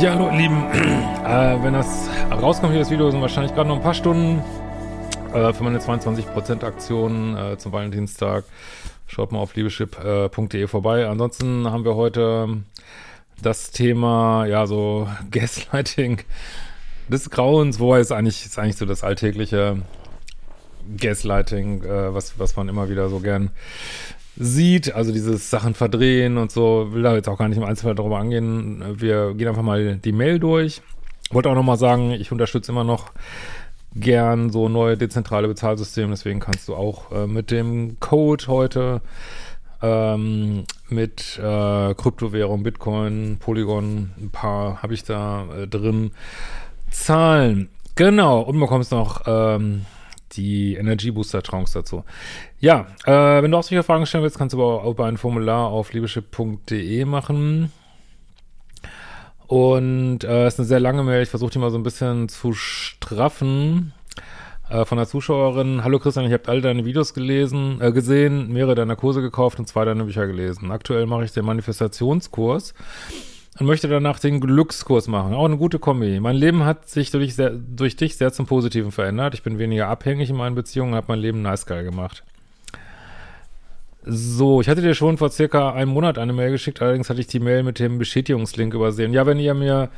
Ja, hallo, Lieben. Äh, wenn das rauskommt, hier das Video, sind wahrscheinlich gerade noch ein paar Stunden äh, für meine 22% Aktion äh, zum Valentinstag. Schaut mal auf liebeschip.de vorbei. Ansonsten haben wir heute das Thema, ja, so Gaslighting des Grauens, wo es eigentlich, ist eigentlich so das alltägliche Gaslighting, äh, was, was man immer wieder so gern sieht, also dieses Sachen verdrehen und so, will da jetzt auch gar nicht im Einzelfall darüber angehen. Wir gehen einfach mal die Mail durch. Wollte auch nochmal sagen, ich unterstütze immer noch gern so neue dezentrale Bezahlsysteme, deswegen kannst du auch äh, mit dem Code heute ähm, mit äh, Kryptowährung, Bitcoin, Polygon, ein paar habe ich da äh, drin, zahlen. Genau, und bekommst noch ähm, die Energy Booster Trance dazu. Ja, äh, wenn du auch solche Fragen stellen willst, kannst du aber auch ein Formular auf liebeschip.de machen. Und äh, ist eine sehr lange Mail. Ich versuche die mal so ein bisschen zu straffen. Äh, von der Zuschauerin. Hallo Christian, ich habe all deine Videos gelesen, äh, gesehen, mehrere deiner Kurse gekauft und zwei deiner Bücher gelesen. Aktuell mache ich den Manifestationskurs und möchte danach den Glückskurs machen. Auch eine gute Kombi. Mein Leben hat sich durch, sehr, durch dich sehr zum Positiven verändert. Ich bin weniger abhängig in meinen Beziehungen, habe mein Leben nice geil gemacht. So, ich hatte dir schon vor circa einem Monat eine Mail geschickt, allerdings hatte ich die Mail mit dem Bestätigungslink übersehen. Ja, wenn ihr mir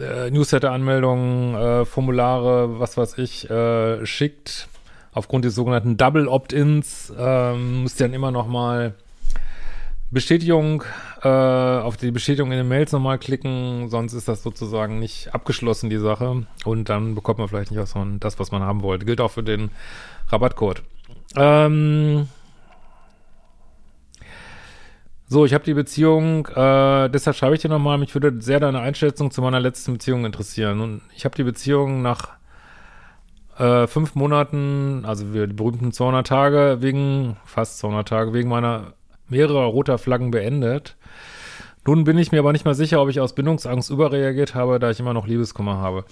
äh, Newsletter-Anmeldungen, äh, Formulare, was weiß ich, äh, schickt, aufgrund des sogenannten Double Opt-ins, ähm, müsst ihr dann immer noch mal Bestätigung, äh, auf die Bestätigung in den Mails nochmal klicken, sonst ist das sozusagen nicht abgeschlossen, die Sache. Und dann bekommt man vielleicht nicht auch so das, was man haben wollte. Gilt auch für den Rabattcode. Ähm so, ich habe die Beziehung, äh, deshalb schreibe ich dir nochmal, mich würde sehr deine Einschätzung zu meiner letzten Beziehung interessieren. Und ich habe die Beziehung nach äh, fünf Monaten, also die berühmten 200 Tage, wegen, fast 200 Tage, wegen meiner mehrerer roter Flaggen beendet. Nun bin ich mir aber nicht mal sicher, ob ich aus Bindungsangst überreagiert habe, da ich immer noch Liebeskummer habe.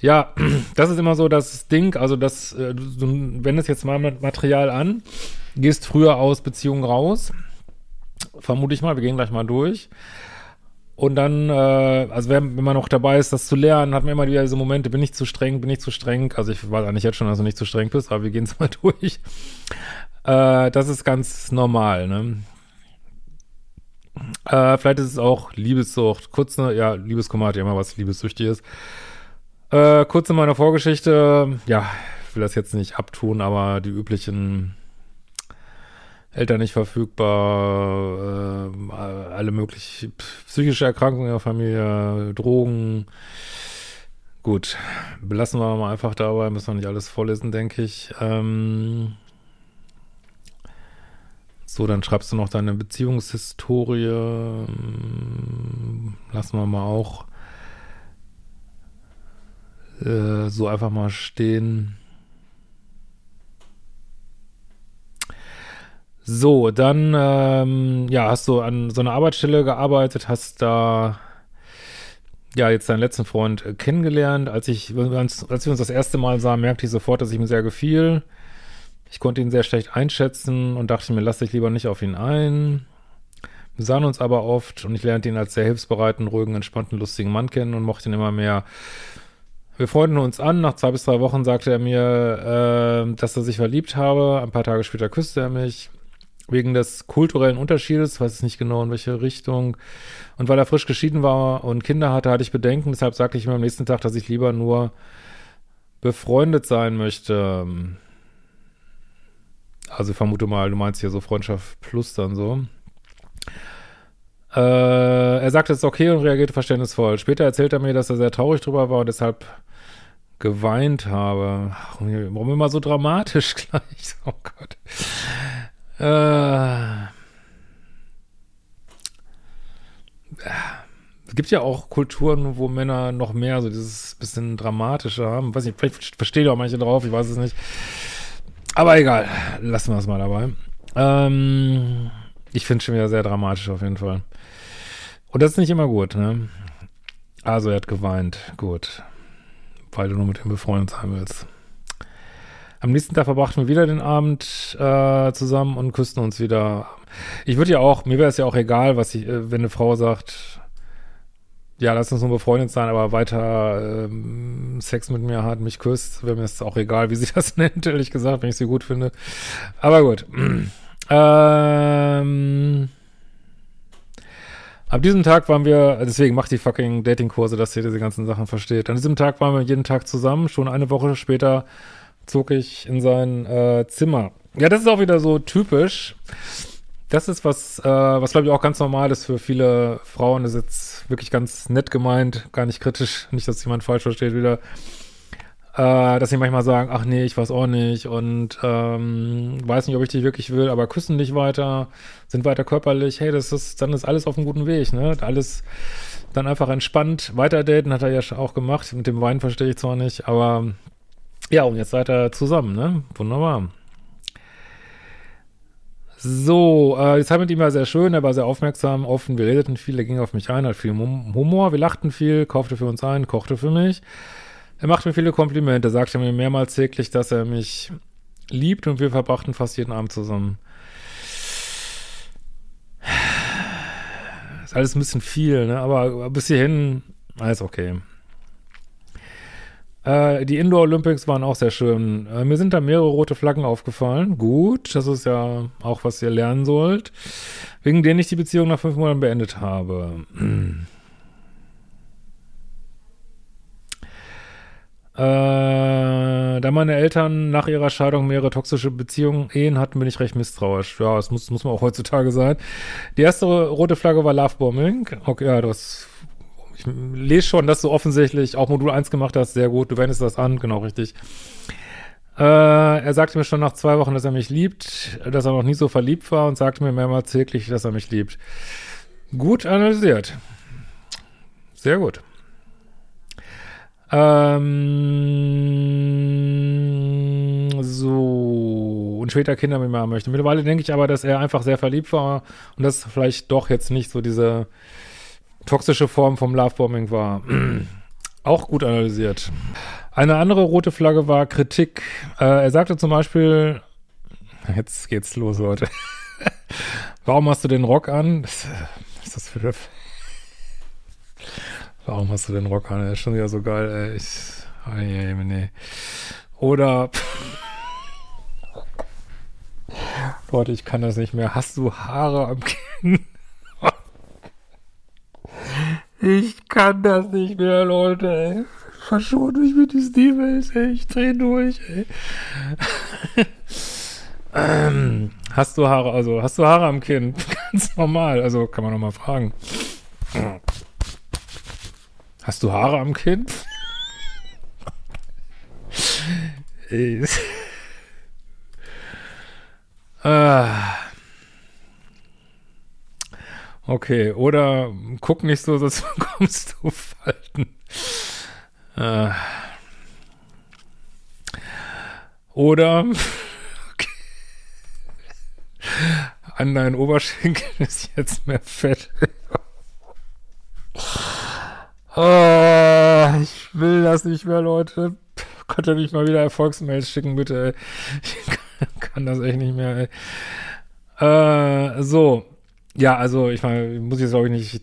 Ja, das ist immer so das Ding, also das, äh, du wendest jetzt mal Material an, gehst früher aus Beziehungen raus, vermute ich mal, wir gehen gleich mal durch. Und dann, äh, also wenn, wenn man noch dabei ist, das zu lernen, hat man immer wieder diese Momente, bin ich zu streng, bin ich zu streng. Also ich weiß eigentlich jetzt schon, dass du nicht zu streng bist, aber wir gehen es mal durch. Äh, das ist ganz normal, ne? Äh, vielleicht ist es auch Liebessucht. Kurz, ne, ja, Liebeskummer hat ja immer was Liebessüchtiges. Äh, kurz in meiner Vorgeschichte, ja, ich will das jetzt nicht abtun, aber die üblichen Eltern nicht verfügbar, äh, alle möglichen psychische Erkrankungen in der Familie, Drogen. Gut, belassen wir mal einfach dabei, müssen wir nicht alles vorlesen, denke ich. Ähm, so, dann schreibst du noch deine Beziehungshistorie. Hm, lassen wir mal auch äh, so einfach mal stehen. So, dann ähm, ja, hast du an so einer Arbeitsstelle gearbeitet, hast da ja jetzt deinen letzten Freund äh, kennengelernt. Als ich, als wir uns das erste Mal sahen, merkte ich sofort, dass ich ihm sehr gefiel. Ich konnte ihn sehr schlecht einschätzen und dachte mir, lass dich lieber nicht auf ihn ein. Wir sahen uns aber oft und ich lernte ihn als sehr hilfsbereiten, ruhigen, entspannten, lustigen Mann kennen und mochte ihn immer mehr. Wir freundeten uns an. Nach zwei bis drei Wochen sagte er mir, äh, dass er sich verliebt habe. Ein paar Tage später küsste er mich. Wegen des kulturellen Unterschiedes, weiß ich nicht genau in welche Richtung. Und weil er frisch geschieden war und Kinder hatte, hatte ich Bedenken. Deshalb sagte ich mir am nächsten Tag, dass ich lieber nur befreundet sein möchte. Also vermute mal, du meinst hier so Freundschaft plus dann so. Äh, er sagte, es ist okay und reagierte verständnisvoll. Später erzählt er mir, dass er sehr traurig drüber war und deshalb geweint habe. Warum immer so dramatisch gleich? Oh Gott. Äh, es gibt ja auch Kulturen, wo Männer noch mehr so dieses bisschen dramatische haben. Weiß nicht, vielleicht verstehe ich auch manche drauf, ich weiß es nicht. Aber egal, lassen wir es mal dabei. Ähm, ich finde es schon wieder sehr dramatisch auf jeden Fall. Und das ist nicht immer gut, ne? Also er hat geweint, gut. Weil du nur mit ihm befreundet sein willst. Am nächsten Tag verbrachten wir wieder den Abend äh, zusammen und küssten uns wieder. Ich würde ja auch, mir wäre es ja auch egal, was ich, äh, wenn eine Frau sagt, ja, lass uns nur befreundet sein, aber weiter ähm, Sex mit mir hat, mich küsst, wäre mir es auch egal, wie sie das nennt, ehrlich gesagt, wenn ich sie gut finde. Aber gut. ähm, ab diesem Tag waren wir, deswegen macht die fucking Datingkurse, dass ihr diese ganzen Sachen versteht. An diesem Tag waren wir jeden Tag zusammen. Schon eine Woche später zog ich in sein äh, Zimmer. Ja, das ist auch wieder so typisch. Das ist was, äh, was glaube ich auch ganz normal ist für viele Frauen. Das ist jetzt wirklich ganz nett gemeint, gar nicht kritisch, nicht, dass jemand falsch versteht wieder. Äh, dass sie manchmal sagen, ach nee, ich weiß auch nicht und ähm, weiß nicht, ob ich dich wirklich will, aber küssen dich weiter, sind weiter körperlich, hey, das ist, dann ist alles auf einem guten Weg, ne? Alles dann einfach entspannt weiter daten, hat er ja auch gemacht. Mit dem Wein verstehe ich zwar nicht, aber ja, und jetzt seid ihr zusammen, ne? Wunderbar. So, äh, die Zeit mit ihm war sehr schön, er war sehr aufmerksam, offen, wir redeten viel, er ging auf mich ein, hat viel Humor, wir lachten viel, kaufte für uns ein, kochte für mich. Er machte mir viele Komplimente, sagte mir mehrmals täglich, dass er mich liebt und wir verbrachten fast jeden Abend zusammen. Ist alles ein bisschen viel, ne? aber bis hierhin alles okay. Äh, die Indoor Olympics waren auch sehr schön. Äh, mir sind da mehrere rote Flaggen aufgefallen. Gut, das ist ja auch, was ihr lernen sollt. Wegen denen ich die Beziehung nach fünf Monaten beendet habe. Äh, da meine Eltern nach ihrer Scheidung mehrere toxische Beziehungen, Ehen hatten, bin ich recht misstrauisch. Ja, das muss, muss man auch heutzutage sein. Die erste rote Flagge war Lovebombing. Okay, ja, das ich lese schon, dass du offensichtlich auch Modul 1 gemacht hast. Sehr gut, du wendest das an, genau richtig. Äh, er sagte mir schon nach zwei Wochen, dass er mich liebt, dass er noch nie so verliebt war und sagte mir mehrmals täglich, dass er mich liebt. Gut analysiert. Sehr gut. Ähm, so. Und später Kinder mit mir haben möchte. Mittlerweile denke ich aber, dass er einfach sehr verliebt war und dass vielleicht doch jetzt nicht so diese toxische Form vom Lovebombing war. Auch gut analysiert. Eine andere rote Flagge war Kritik. Äh, er sagte zum Beispiel, jetzt geht's los, Leute. Warum hast du den Rock an? Was ist das für Warum hast du den Rock an? Der ist schon wieder so geil, ey. Ich, oh je, nee. Oder Leute, ich kann das nicht mehr. Hast du Haare am Kinn? Ich kann das nicht mehr, Leute, ey. Verschont mich mit diesen E-Mails, ey. Ich dreh durch, ey. ähm, hast du Haare, also, hast du Haare am Kinn? Ganz normal, also, kann man noch mal fragen. Hast du Haare am Kinn? ey. ah. Okay, oder guck nicht so, sonst bekommst du Falten. Äh. Oder okay. an deinen Oberschenkeln ist jetzt mehr Fett. oh, ich will das nicht mehr, Leute. Könnt ihr mich mal wieder Erfolgsmails schicken, bitte. Ich kann das echt nicht mehr. Ey. Äh, so, ja, also ich meine, muss ich jetzt glaube ich nicht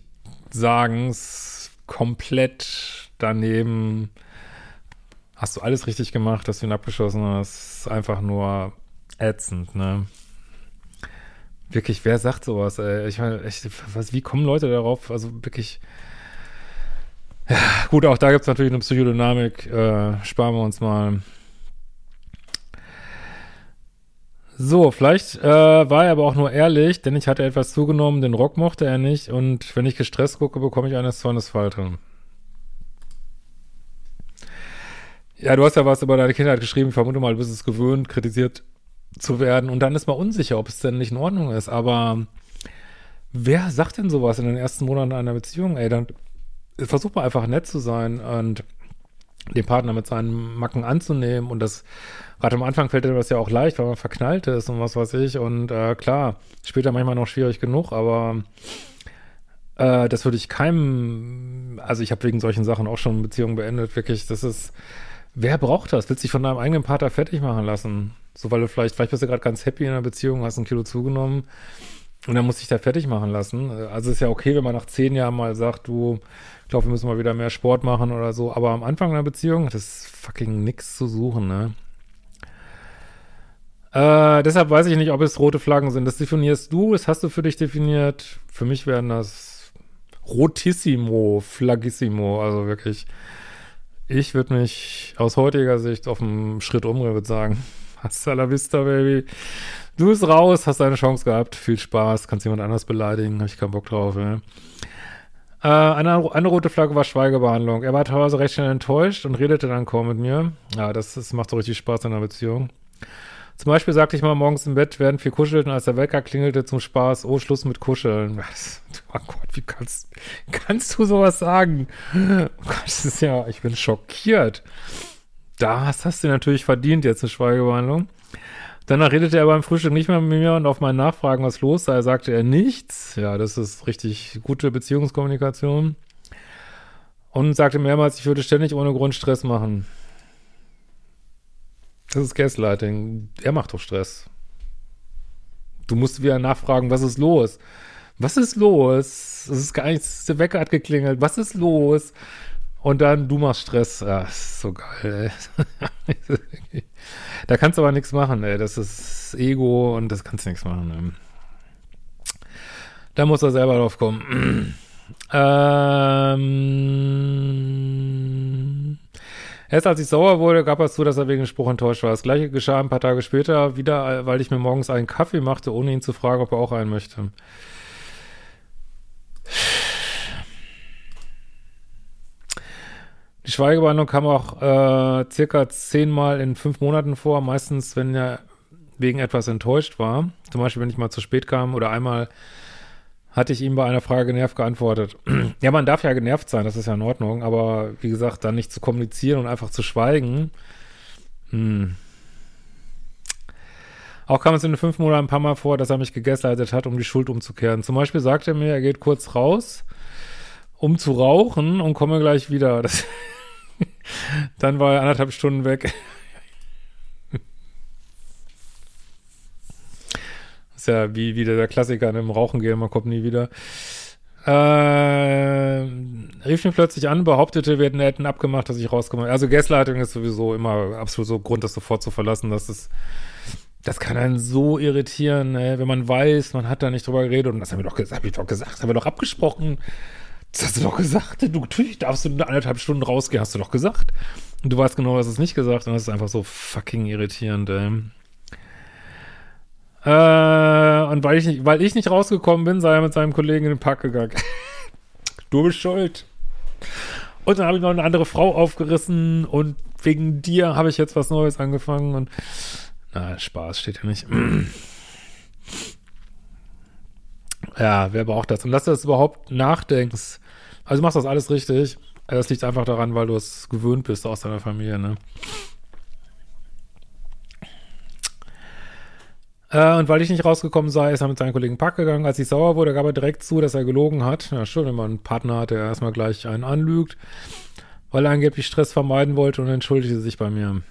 sagen, ist komplett daneben. Hast du alles richtig gemacht, dass du ihn abgeschossen hast. Einfach nur ätzend, ne? Wirklich, wer sagt sowas, ey? Ich meine, echt, was, wie kommen Leute darauf? Also wirklich. Ja, gut, auch da gibt es natürlich eine Psychodynamik. Äh, sparen wir uns mal. So, vielleicht äh, war er aber auch nur ehrlich, denn ich hatte etwas zugenommen, den Rock mochte er nicht und wenn ich gestresst gucke, bekomme ich eine Zornesfalte. Ja, du hast ja was über deine Kindheit geschrieben, ich vermute mal, du bist es gewöhnt, kritisiert zu werden und dann ist man unsicher, ob es denn nicht in Ordnung ist, aber wer sagt denn sowas in den ersten Monaten einer Beziehung? Ey, dann versuch mal einfach nett zu sein und den Partner mit seinen Macken anzunehmen und das gerade am Anfang fällt dir das ja auch leicht, weil man verknallt ist und was weiß ich und äh, klar, später manchmal noch schwierig genug, aber äh, das würde ich keinem, also ich habe wegen solchen Sachen auch schon Beziehungen beendet, wirklich, das ist, wer braucht das? Willst dich von deinem eigenen Partner fertig machen lassen? So, weil du vielleicht, vielleicht bist du gerade ganz happy in einer Beziehung, hast ein Kilo zugenommen und dann muss ich da fertig machen lassen. Also ist ja okay, wenn man nach zehn Jahren mal sagt, du, ich glaube, wir müssen mal wieder mehr Sport machen oder so. Aber am Anfang einer Beziehung hat das fucking nix zu suchen, ne? Äh, deshalb weiß ich nicht, ob es rote Flaggen sind. Das definierst du, das hast du für dich definiert. Für mich wären das rotissimo, flaggissimo, also wirklich. Ich würde mich aus heutiger Sicht auf einen Schritt umdrehen, würde sagen, hasta la vista, baby. Du bist raus, hast deine Chance gehabt, viel Spaß, kannst jemand anders beleidigen, habe ich keinen Bock drauf. Ja. Äh, eine, eine rote Flagge war Schweigebehandlung. Er war teilweise recht schnell enttäuscht und redete dann kaum mit mir. Ja, das, das macht so richtig Spaß in einer Beziehung. Zum Beispiel sagte ich mal morgens im Bett, während wir kuschelten, als der Wecker klingelte zum Spaß, oh, Schluss mit Kuscheln. Was? Oh Gott, wie kannst, kannst du sowas sagen? Oh Gott, das ist ja, ich bin schockiert. Das hast du natürlich verdient, jetzt eine Schweigebehandlung. Danach redete er beim Frühstück nicht mehr mit mir und auf meinen Nachfragen, was los sei, sagte er nichts. Ja, das ist richtig gute Beziehungskommunikation. Und sagte mehrmals, ich würde ständig ohne Grund Stress machen. Das ist Gaslighting. Er macht doch Stress. Du musst wieder nachfragen, was ist los? Was ist los? Es ist gar nichts, der Wecker hat geklingelt. Was ist los? Und dann, du machst Stress. Ja, ist so geil, ey. da kannst du aber nichts machen, ey. Das ist Ego und das kannst du nichts machen. Ey. Da muss er selber drauf kommen. ähm, erst als ich sauer wurde, gab es zu, dass er wegen Spruch enttäuscht war. Das gleiche geschah ein paar Tage später wieder, weil ich mir morgens einen Kaffee machte, ohne ihn zu fragen, ob er auch einen möchte. Die Schweigebehandlung kam auch äh, circa zehnmal in fünf Monaten vor, meistens, wenn er wegen etwas enttäuscht war. Zum Beispiel, wenn ich mal zu spät kam oder einmal hatte ich ihm bei einer Frage genervt geantwortet. ja, man darf ja genervt sein, das ist ja in Ordnung, aber wie gesagt, dann nicht zu kommunizieren und einfach zu schweigen. Hm. Auch kam es in den fünf Monaten ein paar Mal vor, dass er mich gegaslightet hat, um die Schuld umzukehren. Zum Beispiel sagte er mir, er geht kurz raus, um zu rauchen und komme gleich wieder. Das Dann war er anderthalb Stunden weg. ist ja wie wieder der Klassiker im Rauchen gehen, man kommt nie wieder. Äh, rief mich plötzlich an, behauptete, wir hätten abgemacht, dass ich rauskomme. Also Gaslighting ist sowieso immer absolut so Grund, das sofort zu verlassen. Das ist, das kann einen so irritieren, ey, wenn man weiß, man hat da nicht drüber geredet und das habe ich doch gesagt, habe ich doch gesagt, haben wir doch abgesprochen. Das hast du doch gesagt. Du, natürlich darfst du eine anderthalb Stunden rausgehen, hast du doch gesagt. Und du weißt genau, was es nicht gesagt und das ist einfach so fucking irritierend, ey. Äh, und weil ich, nicht, weil ich nicht rausgekommen bin, sei er mit seinem Kollegen in den Park gegangen. du bist schuld. Und dann habe ich noch eine andere Frau aufgerissen und wegen dir habe ich jetzt was Neues angefangen und na, Spaß steht ja nicht. ja, wer braucht das? Und dass du das überhaupt nachdenkst, also du machst das alles richtig. Das liegt einfach daran, weil du es gewöhnt bist aus deiner Familie, ne? Äh, und weil ich nicht rausgekommen sei, ist er mit seinen Kollegen Pack gegangen. Als ich sauer wurde, gab er direkt zu, dass er gelogen hat. Ja, schon, wenn man einen Partner hat, der erstmal gleich einen anlügt, weil er angeblich Stress vermeiden wollte und entschuldigte sich bei mir.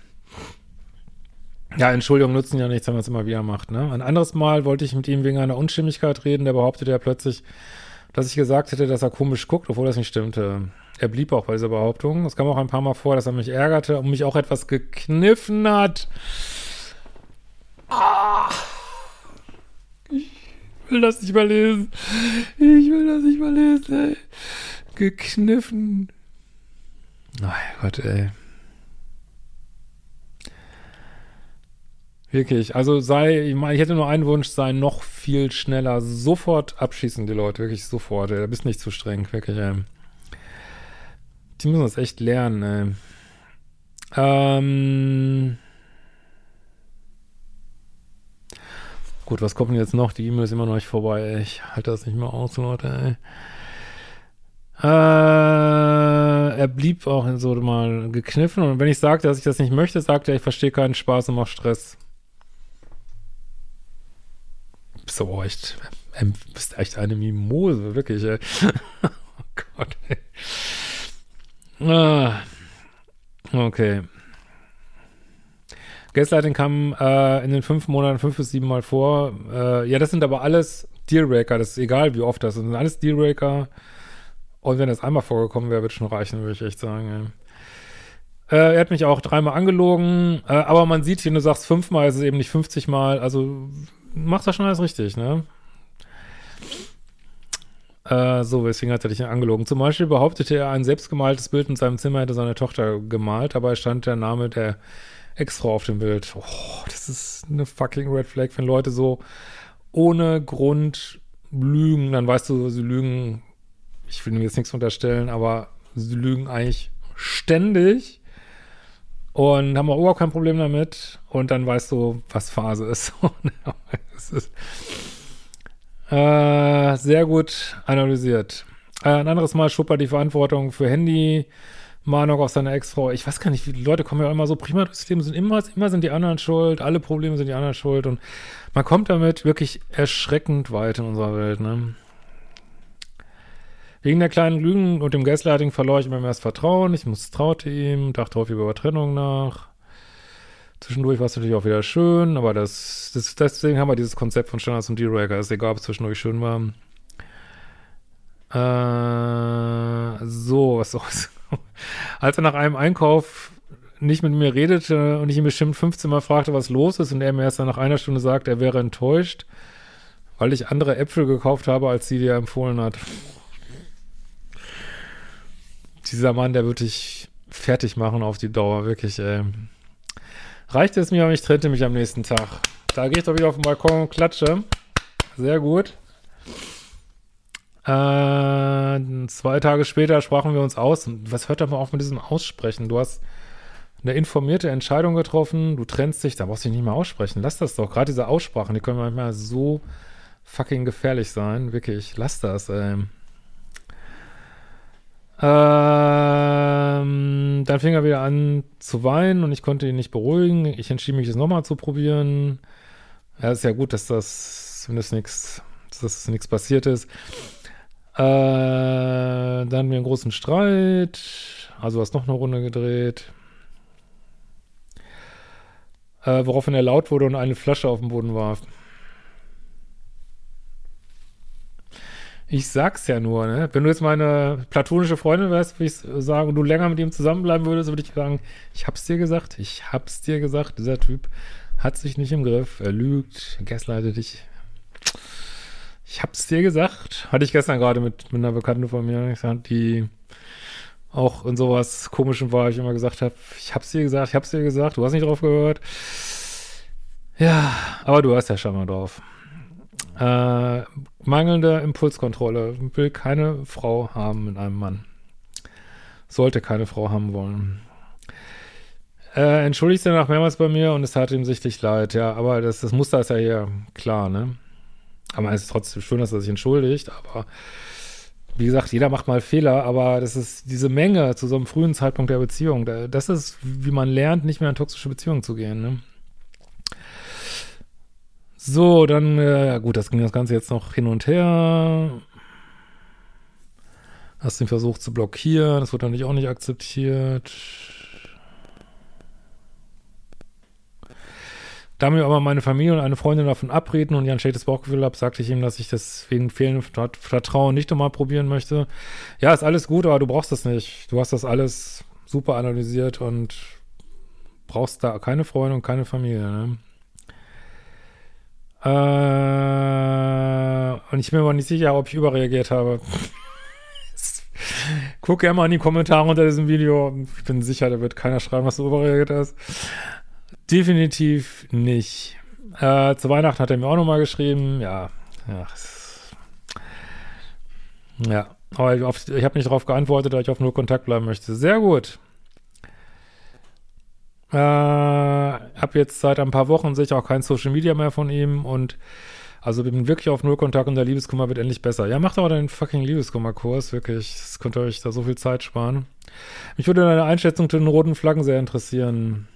Ja, Entschuldigung nutzen ja nichts, wenn man es immer wieder macht. Ne? Ein anderes Mal wollte ich mit ihm wegen einer Unstimmigkeit reden. Der behauptete ja plötzlich, dass ich gesagt hätte, dass er komisch guckt, obwohl das nicht stimmte. Er blieb auch bei dieser Behauptung. Es kam auch ein paar Mal vor, dass er mich ärgerte und mich auch etwas gekniffen hat. Ah. Ich will das nicht mal lesen. Ich will das nicht mal lesen, ey. Gekniffen. Mein Gott, ey. Wirklich. Also sei, ich meine, ich hätte nur einen Wunsch, sei noch viel schneller. Sofort abschießen, die Leute. Wirklich sofort. Da bist nicht zu streng. Wirklich, ey. Die müssen das echt lernen, ey. Ähm. Gut, was kommt denn jetzt noch? Die E-Mail ist immer noch nicht vorbei. Ey. Ich halte das nicht mehr aus, Leute, ey. Äh, er blieb auch so mal gekniffen und wenn ich sagte, dass ich das nicht möchte, sagte er, ich verstehe keinen Spaß und mach Stress. Aber auch echt, ähm, bist echt eine Mimose, wirklich, ey. oh Gott. Ah, okay. Gaslighting kam äh, in den fünf Monaten fünf bis sieben Mal vor. Äh, ja, das sind aber alles Dealbreaker. Das ist egal, wie oft das sind. Das alles Dealbreaker. Und wenn es einmal vorgekommen wäre, würde schon reichen, würde ich echt sagen. Äh, er hat mich auch dreimal angelogen, äh, aber man sieht, wenn du sagst fünfmal, ist es eben nicht 50 Mal. Also machst du schon alles richtig, ne? Äh, so, weswegen hat er dich angelogen? Zum Beispiel behauptete er, ein selbstgemaltes Bild in seinem Zimmer hätte seine Tochter gemalt, es stand der Name der Ex-Frau auf dem Bild. Oh, das ist eine fucking Red Flag, wenn Leute so ohne Grund lügen, dann weißt du, sie lügen, ich will mir jetzt nichts unterstellen, aber sie lügen eigentlich ständig und haben auch überhaupt kein Problem damit und dann weißt du, was Phase ist. es ist äh, sehr gut analysiert. Äh, ein anderes Mal schob er die Verantwortung für Handy Mahnung auf seine Ex-Frau. Ich weiß gar nicht, die Leute kommen ja immer so prima durchs Leben, sind immer, immer sind die anderen schuld, alle Probleme sind die anderen schuld und man kommt damit wirklich erschreckend weit in unserer Welt, ne? Wegen der kleinen Lügen und dem Gaslighting verlor ich immer mehr das Vertrauen. Ich misstraute ihm, dachte häufig über Trennung nach. Zwischendurch war es natürlich auch wieder schön, aber das, das, deswegen haben wir dieses Konzept von Standards und D-Raker. Ist egal, ob es zwischendurch schön war. Äh, so, was soll's. Als er nach einem Einkauf nicht mit mir redete und ich ihn bestimmt 15 Mal fragte, was los ist und er mir erst nach einer Stunde sagt, er wäre enttäuscht, weil ich andere Äpfel gekauft habe, als sie dir empfohlen hat. Dieser Mann, der würde dich fertig machen auf die Dauer, wirklich, ey. Reichte es mir, aber ich trennte mich am nächsten Tag. Da gehe ich doch wieder auf den Balkon und klatsche. Sehr gut. Äh, zwei Tage später sprachen wir uns aus. Was hört aber auf mit diesem Aussprechen? Du hast eine informierte Entscheidung getroffen, du trennst dich, da brauchst du dich nicht mehr aussprechen. Lass das doch. Gerade diese Aussprachen, die können manchmal so fucking gefährlich sein. Wirklich, lass das, ey. Ähm, dann fing er wieder an zu weinen und ich konnte ihn nicht beruhigen. Ich entschied mich, das nochmal zu probieren. Ja, ist ja gut, dass das, das nichts, dass das nichts passiert ist. Äh, dann hatten wir einen großen Streit. Also hast noch eine Runde gedreht. Äh, woraufhin er laut wurde und eine Flasche auf den Boden warf. Ich sag's ja nur, ne? Wenn du jetzt meine platonische Freundin wärst, würde ich sagen, und du länger mit ihm zusammenbleiben würdest, würde ich sagen, ich hab's dir gesagt, ich hab's dir gesagt, dieser Typ hat sich nicht im Griff, er lügt, er gaslightet dich. Ich hab's dir gesagt. Hatte ich gestern gerade mit, mit einer Bekannten von mir, die auch in sowas Komischem war, ich immer gesagt habe, ich hab's dir gesagt, ich hab's dir gesagt, du hast nicht drauf gehört. Ja, aber du hast ja schon mal drauf. Äh, mangelnde Impulskontrolle. Will keine Frau haben mit einem Mann. Sollte keine Frau haben wollen. Äh, entschuldigt sich nach mehrmals bei mir und es tat ihm sichtlich leid, ja, aber das, das Muster ist ja hier klar, ne? Aber es ist trotzdem schön, dass er sich entschuldigt, aber wie gesagt, jeder macht mal Fehler, aber das ist diese Menge zu so einem frühen Zeitpunkt der Beziehung. Das ist, wie man lernt, nicht mehr in toxische Beziehungen zu gehen. Ne? So, dann, äh, gut, das ging das Ganze jetzt noch hin und her. Hast den versucht zu blockieren, das wurde dann auch nicht akzeptiert. Da mir aber meine Familie und eine Freundin davon abreden und ich ein schlechtes Bauchgefühl habe, sagte ich ihm, dass ich das wegen fehlendem Vertrauen nicht nochmal probieren möchte. Ja, ist alles gut, aber du brauchst das nicht. Du hast das alles super analysiert und brauchst da keine Freunde und keine Familie. Ne? Äh, und ich bin mir aber nicht sicher, ob ich überreagiert habe. Guck gerne mal in die Kommentare unter diesem Video. Ich bin sicher, da wird keiner schreiben, was du überreagiert hast definitiv nicht. Äh, zu Weihnachten hat er mir auch nochmal geschrieben. Ja, ja. Ja, aber ich, ich habe nicht darauf geantwortet, da ich auf nur Kontakt bleiben möchte. Sehr gut. Äh, hab jetzt seit ein paar Wochen sicher auch kein Social Media mehr von ihm und also bin wirklich auf Nullkontakt und der Liebeskummer wird endlich besser. Ja, macht aber deinen fucking Liebeskummerkurs, wirklich. Das könnte euch da so viel Zeit sparen. Mich würde deine Einschätzung zu den roten Flaggen sehr interessieren.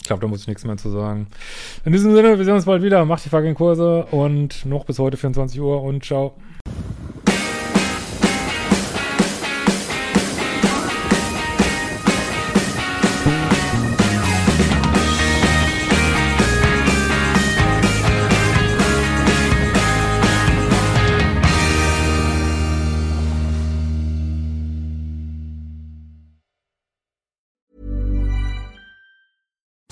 Ich glaube, da muss ich nichts mehr zu sagen. In diesem Sinne, wir sehen uns bald wieder. Macht die fucking Kurse und noch bis heute 24 Uhr und ciao.